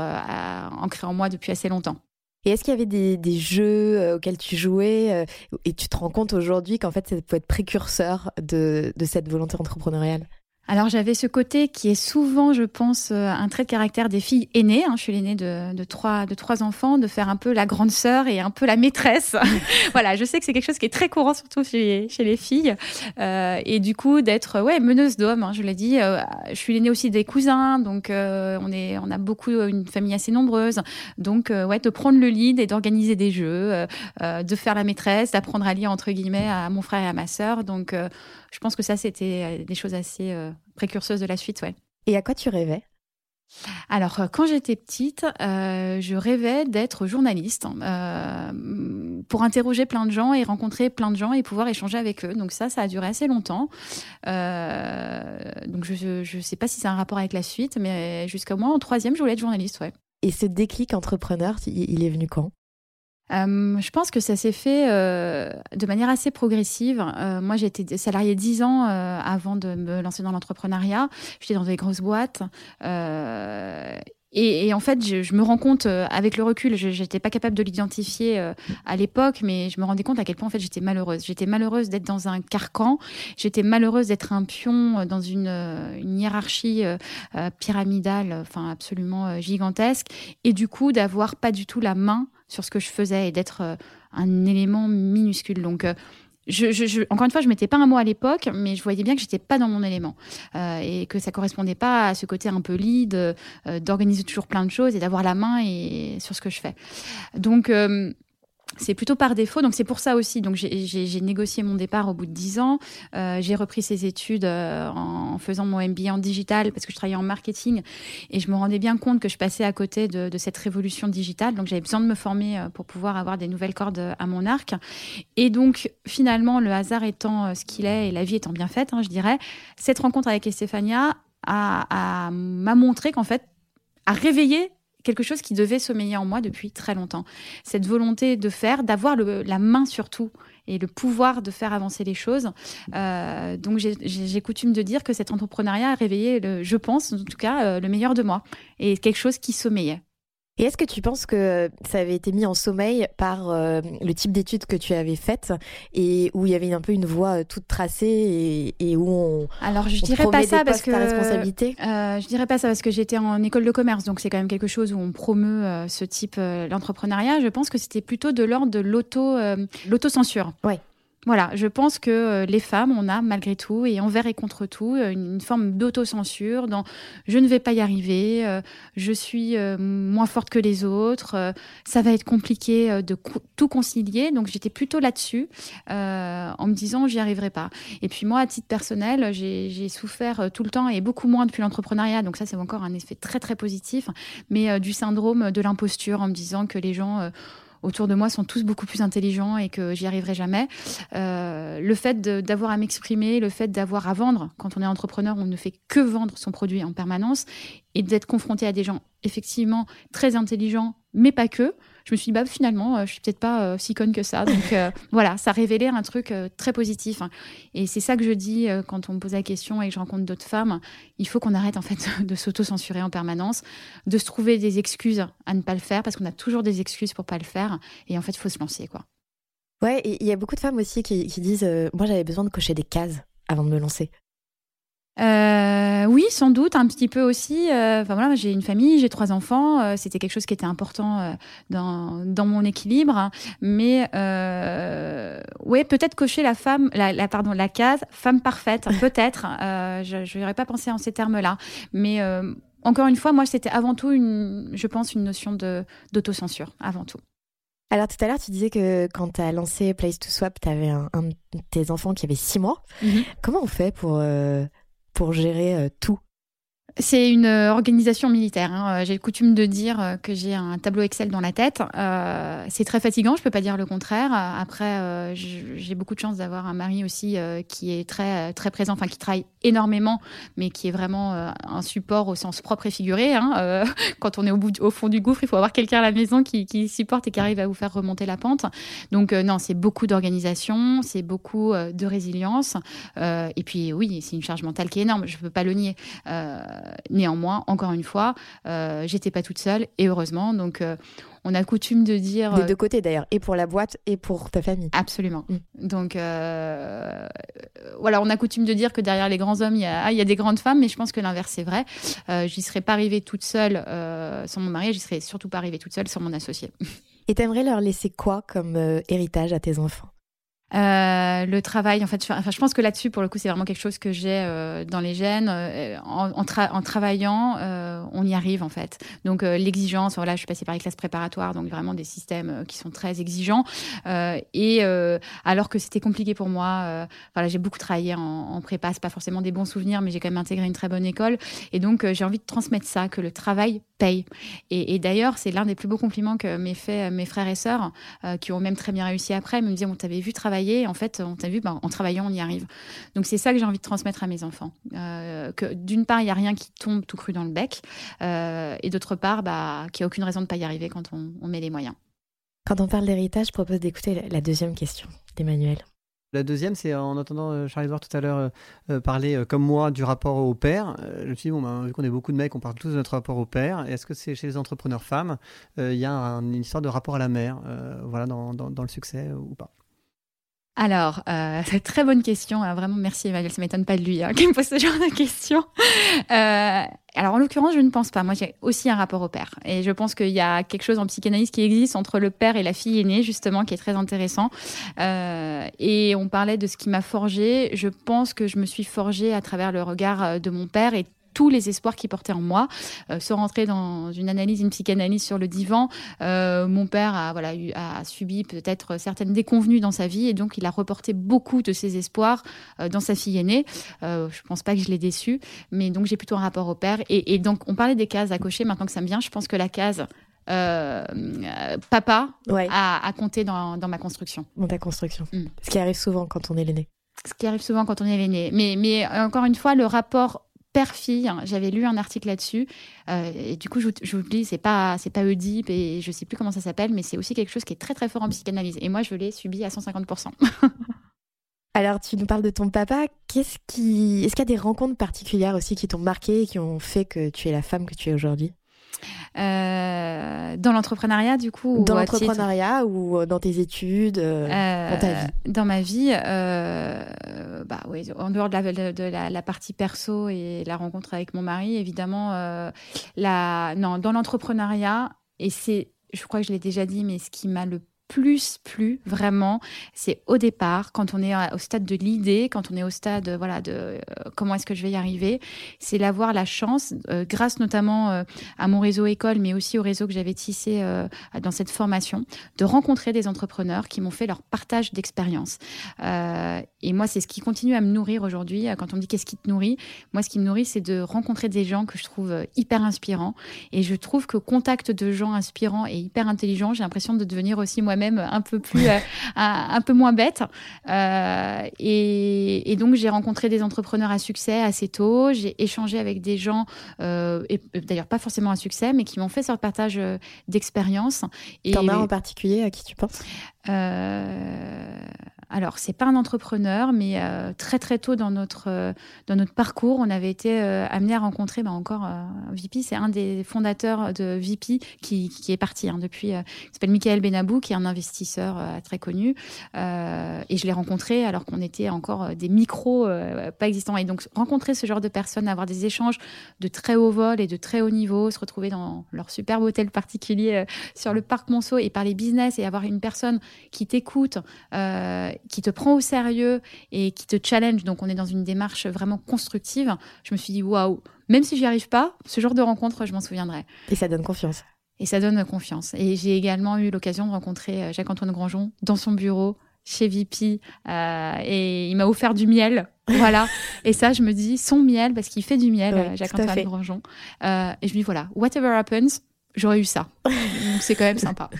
S3: ancré en moi depuis assez longtemps.
S2: Et est-ce qu'il y avait des, jeux euh, auxquels tu jouais euh, et tu te rends compte aujourd'hui qu'en fait ça peut être précurseur de cette volonté entrepreneuriale?
S3: Alors j'avais ce côté qui est souvent, je pense, euh, un trait de caractère des filles aînées. Hein. Je suis l'aînée de, trois, de trois enfants, de faire un peu la grande sœur et un peu la maîtresse. voilà, je sais que c'est quelque chose qui est très courant, surtout chez, les filles. Euh, et du coup, d'être ouais meneuse d'hommes. Hein, je l'ai dit. Euh, je suis l'aînée aussi des cousins, donc euh, on est, on a beaucoup une famille assez nombreuse. Donc ouais, de prendre le lead et d'organiser des jeux, de faire la maîtresse, d'apprendre à lire entre guillemets à mon frère et à ma sœur. Donc je pense que ça, c'était des choses assez euh, précurseuses de la suite, ouais.
S2: Et à quoi tu rêvais?
S3: Alors, euh, quand j'étais petite, euh, je rêvais d'être journaliste pour interroger plein de gens et rencontrer plein de gens et pouvoir échanger avec eux. Donc ça, ça a duré assez longtemps. donc je ne sais pas si c'est un rapport avec la suite, mais jusqu'à moi, en troisième, je voulais être journaliste, ouais.
S2: Et ce déclic entrepreneur, il est venu quand?
S3: Euh, je pense que ça s'est fait euh, de manière assez progressive. Euh, moi, j'ai été salariée 10 ans avant de me lancer dans l'entrepreneuriat. J'étais dans des grosses boîtes. Et, en fait, je, me rends compte avec le recul, je n'étais pas capable de l'identifier à l'époque, mais je me rendais compte à quel point en fait j'étais malheureuse. J'étais malheureuse d'être dans un carcan. J'étais malheureuse d'être un pion dans une, une hiérarchie pyramidale, enfin absolument gigantesque, et du coup d'avoir pas du tout la main sur ce que je faisais et d'être euh, un élément minuscule. Donc, euh, je, encore une fois, je mettais pas un mot à l'époque, mais je voyais bien que j'étais pas dans mon élément euh, et que ça correspondait pas à ce côté un peu lead, d'organiser toujours plein de choses et d'avoir la main et sur ce que je fais. Donc c'est plutôt par défaut, donc c'est pour ça aussi. Donc j'ai négocié mon départ au bout de dix ans. Euh, j'ai repris ces études euh, en, faisant mon MBA en digital parce que je travaillais en marketing et je me rendais bien compte que je passais à côté de, cette révolution digitale. Donc j'avais besoin de me former euh, pour pouvoir avoir des nouvelles cordes à mon arc. Et donc finalement, le hasard étant ce qu'il est et la vie étant bien faite, hein, je dirais, cette rencontre avec Estefania m'a montré qu'en fait, a réveillé quelque chose qui devait sommeiller en moi depuis très longtemps. Cette volonté de faire, d'avoir la main sur tout et le pouvoir de faire avancer les choses. Euh, donc j'ai coutume de dire que cet entrepreneuriat a réveillé, le, je pense en tout cas, euh, le meilleur de moi et quelque chose qui sommeillait.
S2: Et est-ce que tu penses que ça avait été mis en sommeil par euh, le type d'études que tu avais faites et où il y avait un peu une voie euh, toute tracée et, où on
S3: alors je dirais pas ça parce que
S2: responsabilité?
S3: euh, je dirais pas ça parce que j'étais en école de commerce donc c'est quand même quelque chose où on promeut ce type l'entrepreneuriat. Je pense que c'était plutôt de l'ordre de l'auto l'autocensure.
S2: Ouais.
S3: Voilà, je pense que euh, les femmes, on a malgré tout, et envers et contre tout, euh, une, forme d'autocensure dans je ne vais pas y arriver, euh, je suis moins forte que les autres, ça va être compliqué de tout concilier. Donc j'étais plutôt là-dessus, en me disant j'y arriverai pas. Et puis moi, à titre personnel, j'ai souffert tout le temps et beaucoup moins depuis l'entrepreneuriat. Donc ça, c'est encore un effet très très positif, mais du syndrome de l'imposture en me disant que les gens autour de moi sont tous beaucoup plus intelligents et que j'y arriverai jamais. Euh, le fait d'avoir à m'exprimer, le fait d'avoir à vendre, quand on est entrepreneur, on ne fait que vendre son produit en permanence et d'être confronté à des gens effectivement très intelligents, mais pas que je me suis dit, bah, finalement, euh, je suis peut-être pas euh, si conne que ça. Donc euh, voilà, ça révélait un truc très positif. Hein. Et c'est ça que je dis quand on me pose la question et que je rencontre d'autres femmes. Il faut qu'on arrête en fait de s'auto-censurer en permanence, de se trouver des excuses à ne pas le faire, parce qu'on a toujours des excuses pour pas le faire. Et en fait, il faut se lancer, quoi.
S2: Ouais, il y a beaucoup de femmes aussi qui, disent Moi, j'avais besoin de cocher des cases avant de me lancer.
S3: Euh, oui, sans doute, un petit peu aussi. Euh, enfin voilà, j'ai une famille, j'ai trois enfants. Euh, c'était quelque chose qui était important dans, dans mon équilibre. Mais euh, ouais, peut-être cocher la femme, la, la, pardon, la case femme parfaite, peut-être. je n'aurais pas pensé en ces termes-là. Mais encore une fois, moi, c'était avant tout, une, je pense, une notion de d'autocensure, avant tout.
S2: Alors tout à l'heure, tu disais que quand tu as lancé Place to Swap, tu avais un, de tes enfants qui avait six mois. Mm-hmm. Comment on fait pour pour gérer euh, tout
S3: c'est une euh, organisation militaire. Hein. Euh, j'ai coutume de dire que j'ai un tableau Excel dans la tête. c'est très fatigant, je peux pas dire le contraire. Après, j'ai beaucoup de chance d'avoir un mari aussi qui est très très présent, enfin qui travaille énormément, mais qui est vraiment un support au sens propre et figuré. Hein. quand on est au, bout, au fond du gouffre, il faut avoir quelqu'un à la maison qui, supporte et qui arrive à vous faire remonter la pente. Donc non, c'est beaucoup d'organisation, c'est beaucoup de résilience. et puis oui, c'est une charge mentale qui est énorme. Je peux pas le nier néanmoins, encore une fois, euh, j'étais pas toute seule et heureusement. Donc, euh, on a coutume de dire.
S2: Des euh, deux côtés d'ailleurs, et pour la boîte et pour ta famille.
S3: Absolument. Mm. Donc, voilà, on a coutume de dire que derrière les grands hommes, il y a, il y a des grandes femmes, mais je pense que l'inverse est vrai. j'y serais pas arrivée toute seule sans mon mari, j'y serais surtout pas arrivée toute seule sans mon associé.
S2: Et t'aimerais leur laisser quoi comme héritage à tes enfants?
S3: Euh, le travail, en fait, je, je pense que là-dessus, pour le coup, c'est vraiment quelque chose que j'ai euh, dans les gènes. Euh, en, en, travaillant, on y arrive, en fait. Donc, l'exigence, voilà, je suis passée par les classes préparatoires, donc vraiment des systèmes qui sont très exigeants. et alors que c'était compliqué pour moi, voilà, j'ai beaucoup travaillé en, en prépa, c'est pas forcément des bons souvenirs, mais j'ai quand même intégré une très bonne école. Et donc, j'ai envie de transmettre ça, que le travail paye. Et, d'ailleurs, c'est l'un des plus beaux compliments que m'aient fait mes frères et sœurs, qui ont même très bien réussi après, me dire, on t'avait vu travailler en fait, on t'a vu, ben, en travaillant, on y arrive. Donc c'est ça que j'ai envie de transmettre à mes enfants. Euh, que d'une part, il n'y a rien qui tombe tout cru dans le bec, euh, et d'autre part, bah, qu'il n'y a aucune raison de ne pas y arriver quand on, met les moyens.
S2: Quand on parle d'héritage, je propose d'écouter la deuxième question d'Emmanuel.
S5: La deuxième, c'est en entendant euh, Charles-Edouard tout à l'heure parler, comme moi, du rapport au père. je me suis dit, bon, ben, vu qu'on est beaucoup de mecs, on parle tous de notre rapport au père. Est-ce que c'est chez les entrepreneurs femmes, il y a une histoire de rapport à la mère, voilà, dans, le succès ou pas?
S3: Alors, euh, c'est très bonne question. Ah, vraiment, merci Emmanuel. Ça m'étonne pas de lui hein, qui me pose ce genre de questions. Euh, alors, en l'occurrence, je ne pense pas. Moi, j'ai aussi un rapport au père. Et je pense qu'il y a quelque chose en psychanalyse qui existe entre le père et la fille aînée, justement, qui est très intéressant. Euh, et on parlait de ce qui m'a forgé. Je pense que je me suis forgée à travers le regard de mon père et tous les espoirs qu'il portait en moi. Euh, sans rentrer dans une analyse, une psychanalyse sur le divan, euh, mon père a, voilà, eu, a subi peut-être certaines déconvenues dans sa vie et donc il a reporté beaucoup de ses espoirs euh, dans sa fille aînée. Euh, je pense pas que je l'ai déçu, mais donc j'ai plutôt un rapport au père. Et, et, donc on parlait des cases à cocher, maintenant que ça me vient, je pense que la case euh, papa a, a, compté dans, dans, ma construction.
S2: Dans ta construction. Mm. Ce qui arrive souvent quand on est l'aîné.
S3: Ce qui arrive souvent quand on est l'aîné. Mais, mais encore une fois, le rapport père-fille. J'avais lu un article là-dessus. Euh, et du coup, j'oublie, c'est pas, c'est pas Oedipe et je sais plus comment ça s'appelle, mais c'est aussi quelque chose qui est très très fort en psychanalyse. Et moi, je l'ai subi à 150%.
S2: Alors, tu nous parles de ton papa. Qu'est-ce qui, est-ce qu'il y a des rencontres particulières aussi qui t'ont marqué et qui ont fait que tu es la femme que tu es aujourd'hui?
S3: Euh, dans l'entrepreneuriat, du coup
S2: Dans l'entrepreneuriat ou euh, dans tes études, euh, dans ta vie.
S3: Dans ma vie, bah oui, en dehors de, la, de la, la, partie perso et la rencontre avec mon mari, évidemment, la, non, dans l'entrepreneuriat, et c'est, je crois que je l'ai déjà dit, mais ce qui m'a le plus, plus vraiment, c'est au départ, quand on est au stade de l'idée, quand on est au stade voilà, de euh, comment est-ce que je vais y arriver, c'est d'avoir la chance, euh, grâce notamment euh, à mon réseau école, mais aussi au réseau que j'avais tissé dans cette formation, de rencontrer des entrepreneurs qui m'ont fait leur partage d'expérience. et moi, c'est ce qui continue à me nourrir aujourd'hui. Quand on me dit qu'est-ce qui te nourrit, moi, ce qui me nourrit, c'est de rencontrer des gens que je trouve hyper inspirants. Et je trouve que contact de gens inspirants et hyper intelligents, j'ai l'impression de devenir aussi moi même un peu plus, euh, un, peu moins bête. Euh, et, donc j'ai rencontré des entrepreneurs à succès assez tôt. J'ai échangé avec des gens, euh, et d'ailleurs pas forcément à succès, mais qui m'ont fait ce partage d'expérience.
S2: T'en as en particulier à qui tu penses?
S3: Alors, c'est pas un entrepreneur, mais euh, très très tôt dans notre euh, dans notre parcours, on avait été euh, amené à rencontrer, bah, encore VP, c'est un des fondateurs de VP qui, qui est parti hein, depuis. il s'appelle Michael Benabou, qui est un investisseur très connu, et je l'ai rencontré alors qu'on était encore des micros pas existants. Et donc rencontrer ce genre de personnes, avoir des échanges de très haut vol et de très haut niveau, se retrouver dans leur superbe hôtel particulier sur le parc Monceau et parler business et avoir une personne qui t'écoute qui te prend au sérieux et qui te challenge, donc on est dans une démarche vraiment constructive, je me suis dit waouh, même si j'y arrive pas, ce genre de rencontre, je m'en souviendrai.
S2: Et ça donne confiance.
S3: Et ça donne confiance. Et j'ai également eu l'occasion de rencontrer euh, Jacques-Antoine Grandjean dans son bureau chez VP euh, et il m'a offert du miel. Voilà. et ça, je me dis, son miel, parce qu'il fait du miel, Jacques-Antoine Grandjean. Euh, et je me dis, voilà, whatever happens, j'aurais eu ça. Donc c'est quand même sympa.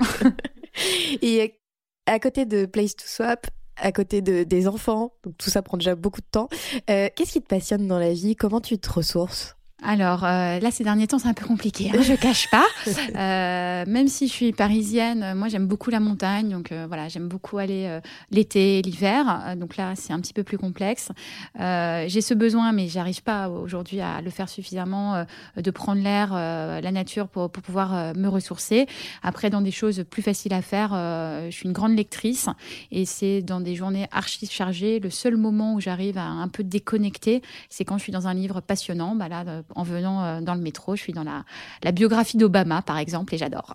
S2: et à côté de Place to Swap, à côté de, des enfants, tout ça prend déjà beaucoup de temps. Euh, qu'est-ce qui te passionne dans la vie? Comment tu te ressources?
S3: Alors euh, là, ces derniers temps, c'est un peu compliqué. Hein, je cache pas. Euh, même si je suis parisienne, moi j'aime beaucoup la montagne. Donc euh, voilà, j'aime beaucoup aller euh, l'été, l'hiver. Donc là, c'est un petit peu plus complexe. Euh, j'ai ce besoin, mais j'arrive pas aujourd'hui à le faire suffisamment de prendre l'air, la nature pour, pour pouvoir me ressourcer. Après, dans des choses plus faciles à faire, je suis une grande lectrice et c'est dans des journées archi chargées. Le seul moment où j'arrive à un peu déconnecter, c'est quand je suis dans un livre passionnant. Bah là, en venant euh, dans le métro. Je suis dans la, la biographie d'Obama, par exemple, et j'adore.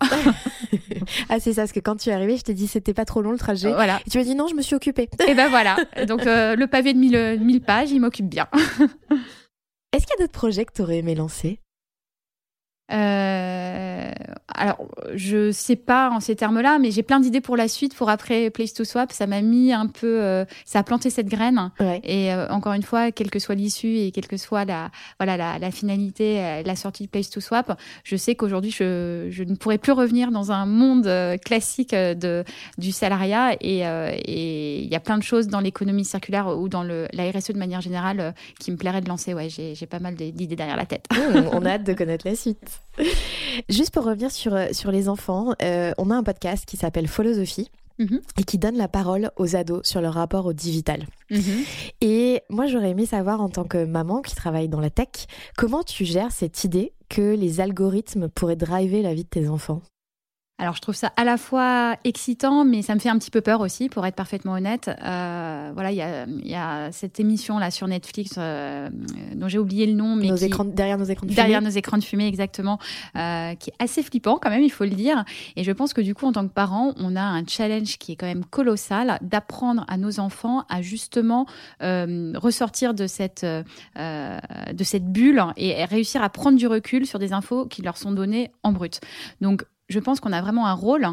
S2: ah, c'est ça, parce que quand tu es arrivée, je t'ai dit c'était pas trop long le trajet.
S3: Voilà.
S2: Et tu m'as dit non, je me suis occupée.
S3: et ben voilà. Donc euh, le pavé de 1000, 1000 pages, il m'occupe bien.
S2: Est-ce qu'il y a d'autres projets que tu aurais aimé lancer?
S3: Euh, alors, je sais pas en ces termes-là, mais j'ai plein d'idées pour la suite, pour après Place to Swap. Ça m'a mis un peu, euh, ça a planté cette graine. Et euh, encore une fois, quelle que soit l'issue et quelle que soit la, voilà, la, la finalité, euh, la sortie de Place to Swap, je sais qu'aujourd'hui, je, je, ne pourrai plus revenir dans un monde classique de, du salariat. Et il y a plein de choses dans l'économie circulaire ou dans le, la RSE de manière générale qui me plairait de lancer. Ouais, j'ai pas mal d'idées derrière la tête.
S2: on a hâte de connaître la suite. Juste pour revenir sur, euh, sur les enfants, euh, on a un podcast qui s'appelle Philosophie. Mhm. Et qui donne la parole aux ados sur leur rapport au digital. Mhm. Et moi, j'aurais aimé savoir, en tant que maman qui travaille dans la tech, comment tu gères cette idée que les algorithmes pourraient driver la vie de tes enfants?
S3: Alors, je trouve ça à la fois excitant, mais ça me fait un petit peu peur aussi, pour être parfaitement honnête. Euh, voilà, il y a, cette émission-là sur Netflix, euh, dont j'ai oublié le nom, mais
S2: derrière nos écrans de
S3: fumée. Derrière nos écrans de fumée, exactement, euh, qui est assez flippant quand même, il faut le dire. Et je pense que du coup, en tant que parents, on a un challenge qui est quand même colossal d'apprendre à nos enfants à justement ressortir de cette, de cette bulle et réussir à prendre du recul sur des infos qui leur sont données en brut. Donc, je pense qu'on a vraiment un rôle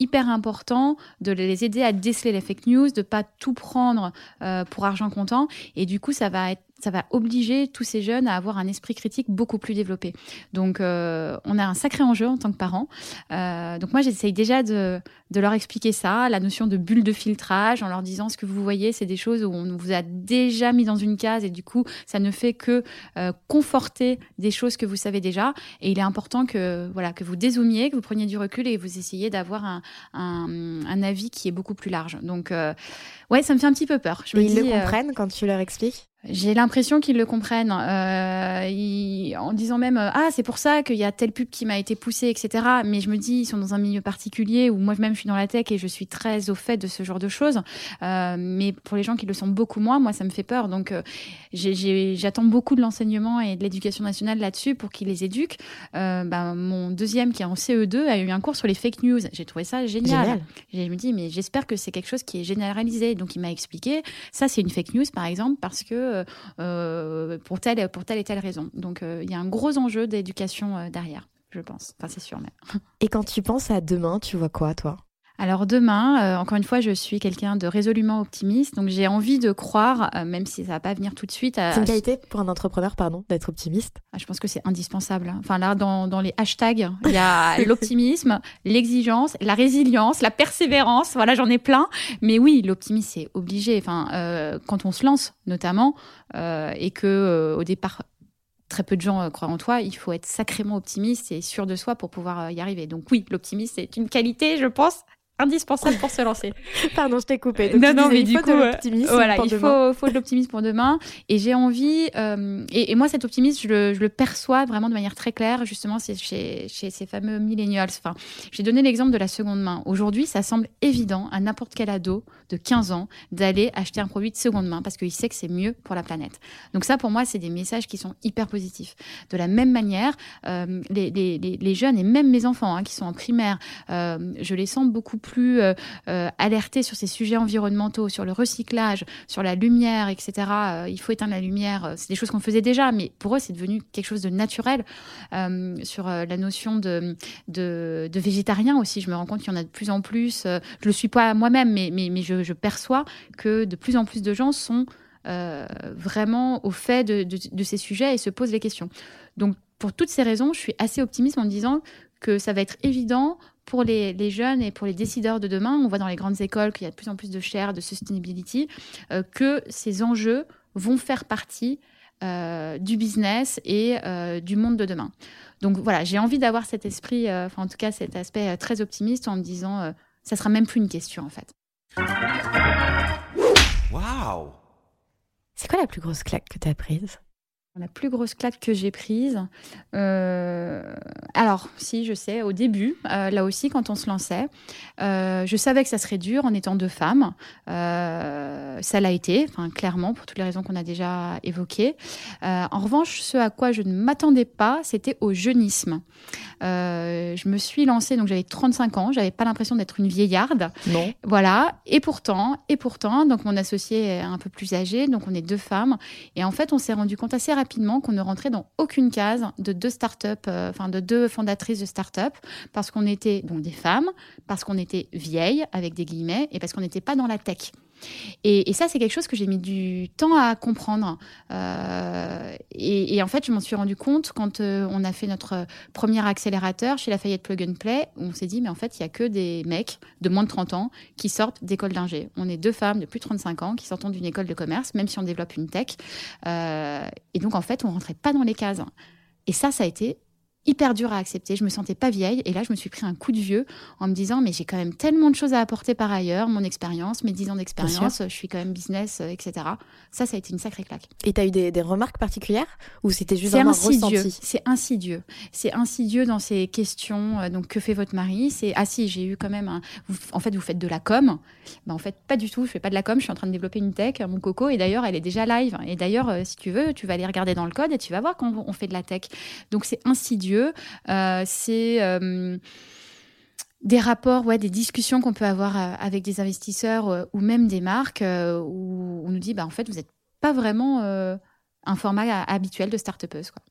S3: hyper important de les aider à déceler les fake news, de pas tout prendre euh, pour argent comptant. Et du coup, ça va être ça va obliger tous ces jeunes à avoir un esprit critique beaucoup plus développé. Donc, euh, on a un sacré enjeu en tant que parents. Euh, donc, moi, j'essaye déjà de, de, leur expliquer ça, la notion de bulle de filtrage, en leur disant ce que vous voyez, c'est des choses où on vous a déjà mis dans une case et du coup, ça ne fait que euh, conforter des choses que vous savez déjà. Et il est important que, voilà, que vous dézoomiez, que vous preniez du recul et vous essayiez d'avoir un, un, un, avis qui est beaucoup plus large. Donc, ouais, ça me fait un petit peu peur.
S2: Je et ils le comprennent quand tu leur expliques?
S3: J'ai l'impression qu'ils le comprennent, euh, en disant même euh, ah c'est pour ça qu'il y a telle pub qui m'a été poussée, etc. Mais je me dis ils sont dans un milieu particulier où moi-même je suis dans la tech et je suis très au fait de ce genre de choses. Euh, mais pour les gens qui le sont beaucoup moins, moi ça me fait peur. Donc euh, j'attends beaucoup de l'enseignement et de l'éducation nationale là-dessus pour qu'ils les éduquent. Ben, mon deuxième qui est en CE2 a eu un cours sur les fake news. J'ai trouvé ça génial. génial. Je me dis mais j'espère que c'est quelque chose qui est généralisé. Donc il m'a expliqué ça c'est une fake news par exemple parce que euh, euh, pour, telle, pour telle et telle raison. Donc euh, il y a un gros enjeu d'éducation derrière, je pense. Enfin, c'est sûr.
S2: Et quand tu penses à demain, tu vois quoi, toi?
S3: Alors demain, euh, encore une fois, je suis quelqu'un de résolument optimiste, donc j'ai envie de croire, euh, même si ça va pas venir tout de suite.
S2: C'est une qualité pour un entrepreneur, pardon, d'être optimiste.
S3: Ah, je pense que c'est indispensable. Enfin là, dans, dans les hashtags, il y a l'optimisme, l'exigence, la résilience, la persévérance. Voilà, j'en ai plein. Mais oui, l'optimisme c'est obligé. Enfin, euh, quand on se lance, notamment, et que au départ très peu de gens croient en toi, il faut être sacrément optimiste et sûr de soi pour pouvoir y arriver. Donc oui, l'optimisme, c'est une qualité, je pense, indispensable pour se lancer.
S2: Pardon, je t'ai coupé.
S3: non, non, mais il du faut coup, de l'optimisme voilà, il faut, faut, de l'optimisme pour demain. Et j'ai envie, euh, et, et, moi, cet optimisme, je le, je le, perçois vraiment de manière très claire, justement, c'est chez, chez, ces fameux millennials. Enfin, j'ai donné l'exemple de la seconde main. Aujourd'hui, ça semble évident à n'importe quel ado de 15 ans d'aller acheter un produit de seconde main parce qu'il sait que c'est mieux pour la planète. Donc ça, pour moi, c'est des messages qui sont hyper positifs. De la même manière, euh, les, les, les, jeunes et même mes enfants hein, qui sont en primaire, euh, je les sens beaucoup plus plus euh, euh, alertés sur ces sujets environnementaux, sur le recyclage, sur la lumière, etc. Euh, il faut éteindre la lumière. C'est des choses qu'on faisait déjà, mais pour eux, c'est devenu quelque chose de naturel. sur la notion de, de, végétarien aussi, je me rends compte qu'il y en a de plus en plus. je le suis pas moi-même, mais, je, perçois que de plus en plus de gens sont vraiment au fait de, de, ces sujets et se posent les questions. Donc, pour toutes ces raisons, je suis assez optimiste en me disant que ça va être évident pour les, jeunes et pour les décideurs de demain, on voit dans les grandes écoles qu'il y a de plus en plus de chaires de sustainability, euh, que ces enjeux vont faire partie euh, du business et euh, du monde de demain. Donc voilà, j'ai envie d'avoir cet esprit, enfin en tout cas cet aspect très optimiste en me disant, ça sera même plus une question en fait.
S2: Waouh C'est quoi la plus grosse claque que tu as prise?
S3: La plus grosse claque que j'ai prise. Euh, alors, si, je sais, au début, euh, là aussi, quand on se lançait, euh, je savais que ça serait dur en étant deux femmes. ça l'a été, clairement, pour toutes les raisons qu'on a déjà évoquées. en revanche, ce à quoi je ne m'attendais pas, c'était au jeunisme. je me suis lancée, donc j'avais 35 ans, j'avais pas l'impression d'être une vieillarde.
S2: Non.
S3: Voilà, et pourtant, et pourtant, donc mon associé est un peu plus âgé, donc on est deux femmes. Et en fait, on s'est rendu compte assez rapidement qu'on ne rentrait dans aucune case de deux startups, euh, enfin de deux fondatrices de startups, parce qu'on était donc des femmes, parce qu'on était vieilles avec des guillemets, et parce qu'on n'était pas dans la tech. Et, ça, c'est quelque chose que j'ai mis du temps à comprendre. Euh, et, en fait, je m'en suis rendu compte quand euh, on a fait notre premier accélérateur chez Lafayette Plug and Play, où on s'est dit, mais en fait, il n'y a que des mecs de moins de 30 ans qui sortent d'école d'ingé. On est deux femmes de plus de 35 ans qui sortent d'une école de commerce, même si on développe une tech. Euh, et donc, en fait, on rentrait pas dans les cases. Et ça, ça a été hyper dur à accepter. Je me sentais pas vieille et là je me suis pris un coup de vieux en me disant mais j'ai quand même tellement de choses à apporter par ailleurs, mon expérience, mes 10 ans d'expérience, je suis quand même business, euh, etc. Ça, ça a été une sacrée claque.
S2: Et tu as eu des, remarques particulières ou c'était juste un ressenti
S3: C'est insidieux. C'est insidieux dans ces questions. Euh, donc que fait votre mari? C'est ah si j'ai eu quand même un... en fait vous faites de la com. Ben, en fait pas du tout. Je fais pas de la com. Je suis en train de développer une tech, mon coco et d'ailleurs elle est déjà live. Et d'ailleurs euh, si tu veux tu vas aller regarder dans le code et tu vas voir quand on fait de la tech. Donc c'est insidieux euh, c'est euh, des rapports, ouais, des discussions qu'on peut avoir euh, avec des investisseurs ou même des marques où on nous dit, bah, en fait, vous n'êtes pas vraiment un format habituel de start-upeuse. Quoi.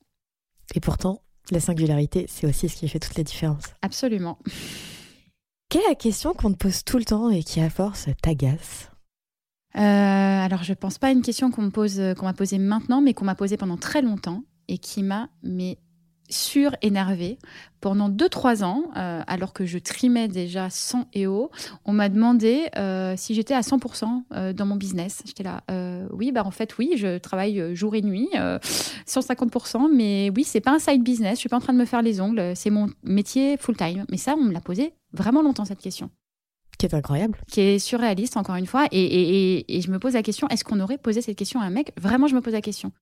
S2: Et pourtant, la singularité, c'est aussi ce qui fait toute la différence.
S3: Absolument.
S2: Quelle est la question qu'on te pose tout le temps et qui, à force, t'agace?
S3: Alors, je pense pas à une question qu'on me pose, qu'on m'a posée maintenant, mais qu'on m'a posée pendant très longtemps et qui m'a mais sur-énervée. Pendant 2-3 ans, euh, alors que je trimais déjà 100 EO, on m'a demandé euh, si j'étais à 100% euh, dans mon business. J'étais là, oui, bah en fait, oui, je travaille jour et nuit, 150%, mais oui, c'est pas un side business, je suis pas en train de me faire les ongles, c'est mon métier full-time. Mais ça, on me l'a posé vraiment longtemps, cette question.
S2: Qui est incroyable.
S3: Qui est surréaliste, encore une fois. Et, et, je me pose la question est-ce qu'on aurait posé cette question à un mec? Vraiment, je me pose la question.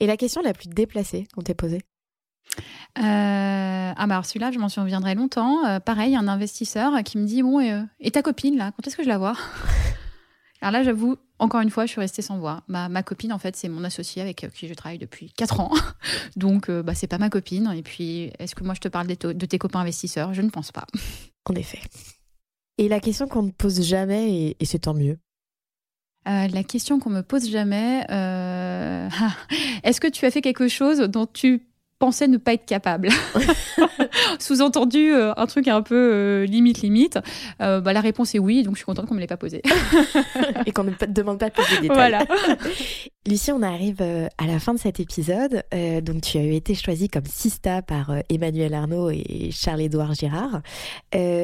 S2: Et la question la plus déplacée qu'on t'ait posée?
S3: Ah bah alors celui-là, je m'en souviendrai longtemps. Euh, pareil, un investisseur qui me dit bon et, ta copine là, quand est-ce que je la vois? Alors là, j'avoue, encore une fois, je suis restée sans voix. Ma, ma copine, en fait, c'est mon associé avec qui je travaille depuis 4 ans. Donc, bah, c'est pas ma copine. Et puis, est-ce que moi, je te parle de, de tes copains investisseurs? Je ne pense pas.
S2: En effet. Et la question qu'on ne pose jamais, et, c'est tant mieux.
S3: Euh, la question qu'on me pose jamais, euh, est-ce que tu as fait quelque chose dont tu pensais ne pas être capable Sous-entendu, euh, un truc un peu limite limite. Bah, la réponse est oui, donc je suis contente qu'on me l'ait pas posé.
S2: et qu'on ne demande pas plus de détails.
S3: Voilà.
S2: Lucie, on arrive à la fin de cet épisode. donc tu as été choisie comme sista par Emmanuel Arnaud et Charles-Édouard Girard.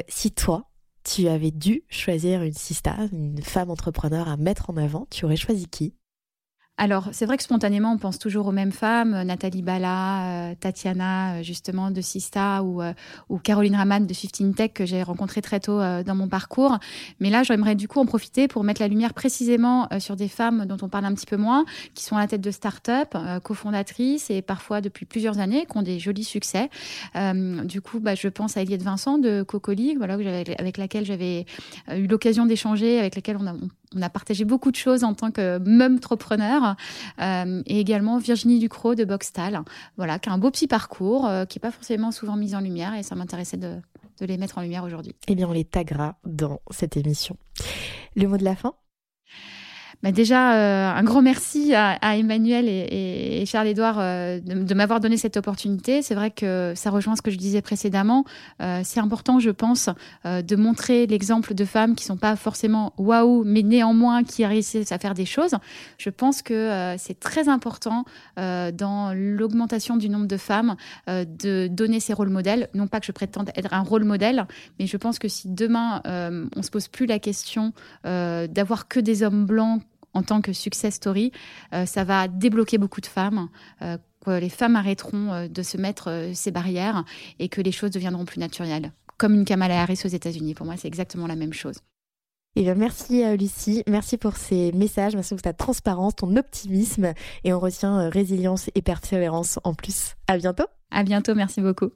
S2: si toi, tu avais dû choisir une sista, une femme entrepreneur à mettre en avant, tu aurais choisi qui?
S3: Alors, c'est vrai que spontanément, on pense toujours aux mêmes femmes, euh, Nathalie Bala, euh, Tatiana, euh, justement, de Sista, ou, ou Caroline Raman de 15 Tech, que j'ai rencontré très tôt dans mon parcours. Mais là, j'aimerais du coup en profiter pour mettre la lumière précisément sur des femmes dont on parle un petit peu moins, qui sont à la tête de start-up, cofondatrices, et parfois depuis plusieurs années, qui ont des jolis succès. du coup, bah, je pense à Eliette Vincent de Cocoli, voilà, avec laquelle j'avais eu l'occasion d'échanger, avec laquelle on a, a partagé beaucoup de choses en tant que même entrepreneur euh, et également Virginie Ducrot de Boxtal, voilà, qui a un beau petit parcours, euh, qui n'est pas forcément souvent mis en lumière et ça m'intéressait de, de les mettre en lumière aujourd'hui.
S2: Eh bien, on les taguera dans cette émission. Le mot de la fin?
S3: Bah déjà, euh, un grand merci à, Emmanuel et, Charles-Édouard euh, de, m'avoir donné cette opportunité. C'est vrai que ça rejoint ce que je disais précédemment. Euh, c'est important, je pense, de montrer l'exemple de femmes qui sont pas forcément waouh, mais néanmoins qui réussissent à faire des choses. Je pense que c'est très important dans l'augmentation du nombre de femmes de donner ces rôles modèles. Non pas que je prétende être un rôle modèle, mais je pense que si demain on se pose plus la question d'avoir que des hommes blancs en tant que success story, euh, ça va débloquer beaucoup de femmes. Euh, que les femmes arrêteront euh, de se mettre ces barrières et que les choses deviendront plus naturelles. Comme une Kamala Harris aux États-Unis. Pour moi, c'est exactement la même chose.
S2: Eh merci Lucie, merci pour ces messages, merci pour ta transparence, ton optimisme et on retient résilience et persévérance en plus. À bientôt.
S3: À bientôt, merci beaucoup.